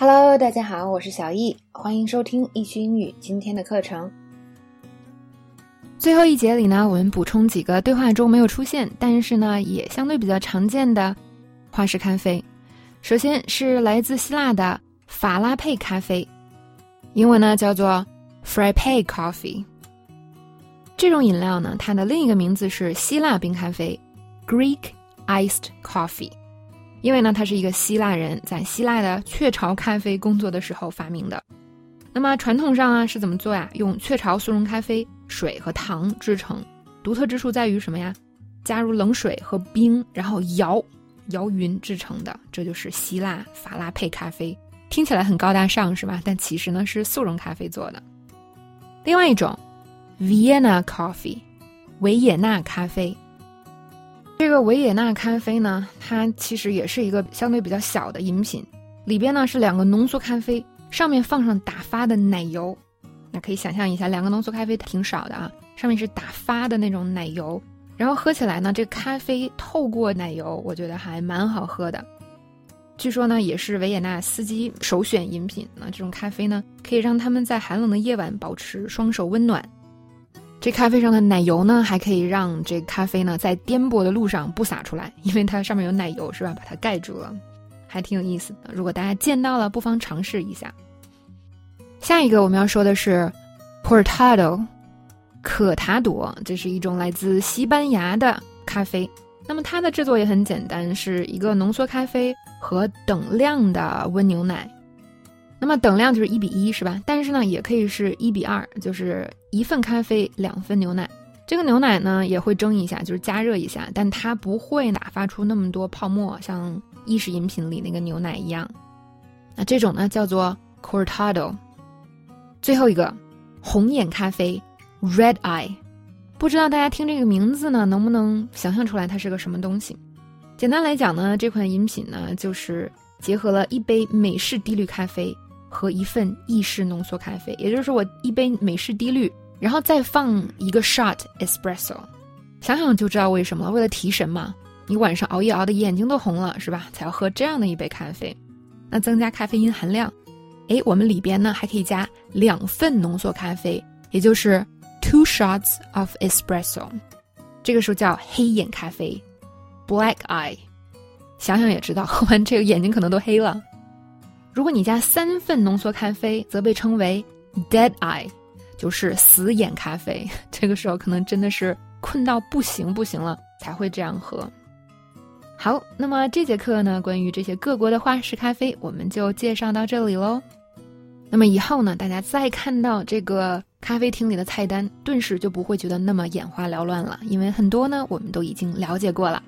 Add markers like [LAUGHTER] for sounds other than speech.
Hello，大家好，我是小易，欢迎收听易趣英语今天的课程。最后一节里呢，我们补充几个对话中没有出现，但是呢也相对比较常见的花式咖啡。首先是来自希腊的法拉佩咖啡，英文呢叫做 Frappe Coffee。这种饮料呢，它的另一个名字是希腊冰咖啡 （Greek Iced Coffee）。因为呢，他是一个希腊人，在希腊的雀巢咖啡工作的时候发明的。那么传统上啊是怎么做呀？用雀巢速溶咖啡水和糖制成。独特之处在于什么呀？加入冷水和冰，然后摇摇匀制成的。这就是希腊法拉配咖啡。听起来很高大上是吧？但其实呢是速溶咖啡做的。另外一种，Vienna Coffee，维也纳咖啡。这个维也纳咖啡呢，它其实也是一个相对比较小的饮品，里边呢是两个浓缩咖啡，上面放上打发的奶油。那可以想象一下，两个浓缩咖啡挺少的啊，上面是打发的那种奶油，然后喝起来呢，这咖啡透过奶油，我觉得还蛮好喝的。据说呢，也是维也纳司机首选饮品。那这种咖啡呢，可以让他们在寒冷的夜晚保持双手温暖。这咖啡上的奶油呢，还可以让这咖啡呢在颠簸的路上不洒出来，因为它上面有奶油，是吧？把它盖住了，还挺有意思的。如果大家见到了，不妨尝试一下。下一个我们要说的是，Portado，可塔朵，这是一种来自西班牙的咖啡。那么它的制作也很简单，是一个浓缩咖啡和等量的温牛奶。那么等量就是一比一，是吧？但是呢，也可以是一比二，就是一份咖啡两份牛奶。这个牛奶呢也会蒸一下，就是加热一下，但它不会打发出那么多泡沫，像意式饮品里那个牛奶一样。那这种呢叫做 Cortado。最后一个红眼咖啡 Red Eye，不知道大家听这个名字呢能不能想象出来它是个什么东西？简单来讲呢，这款饮品呢就是结合了一杯美式低滤咖啡。和一份意式浓缩咖啡，也就是说我一杯美式低滤，然后再放一个 shot espresso，想想就知道为什么了，为了提神嘛。你晚上熬夜熬的眼睛都红了是吧？才要喝这样的一杯咖啡，那增加咖啡因含量。哎，我们里边呢还可以加两份浓缩咖啡，也就是 two shots of espresso，这个时候叫黑眼咖啡，black eye。想想也知道，喝 [LAUGHS] 完这个眼睛可能都黑了。如果你加三份浓缩咖啡，则被称为 dead eye，就是死眼咖啡。[LAUGHS] 这个时候可能真的是困到不行不行了才会这样喝。好，那么这节课呢，关于这些各国的花式咖啡，我们就介绍到这里喽。那么以后呢，大家再看到这个咖啡厅里的菜单，顿时就不会觉得那么眼花缭乱了，因为很多呢，我们都已经了解过了。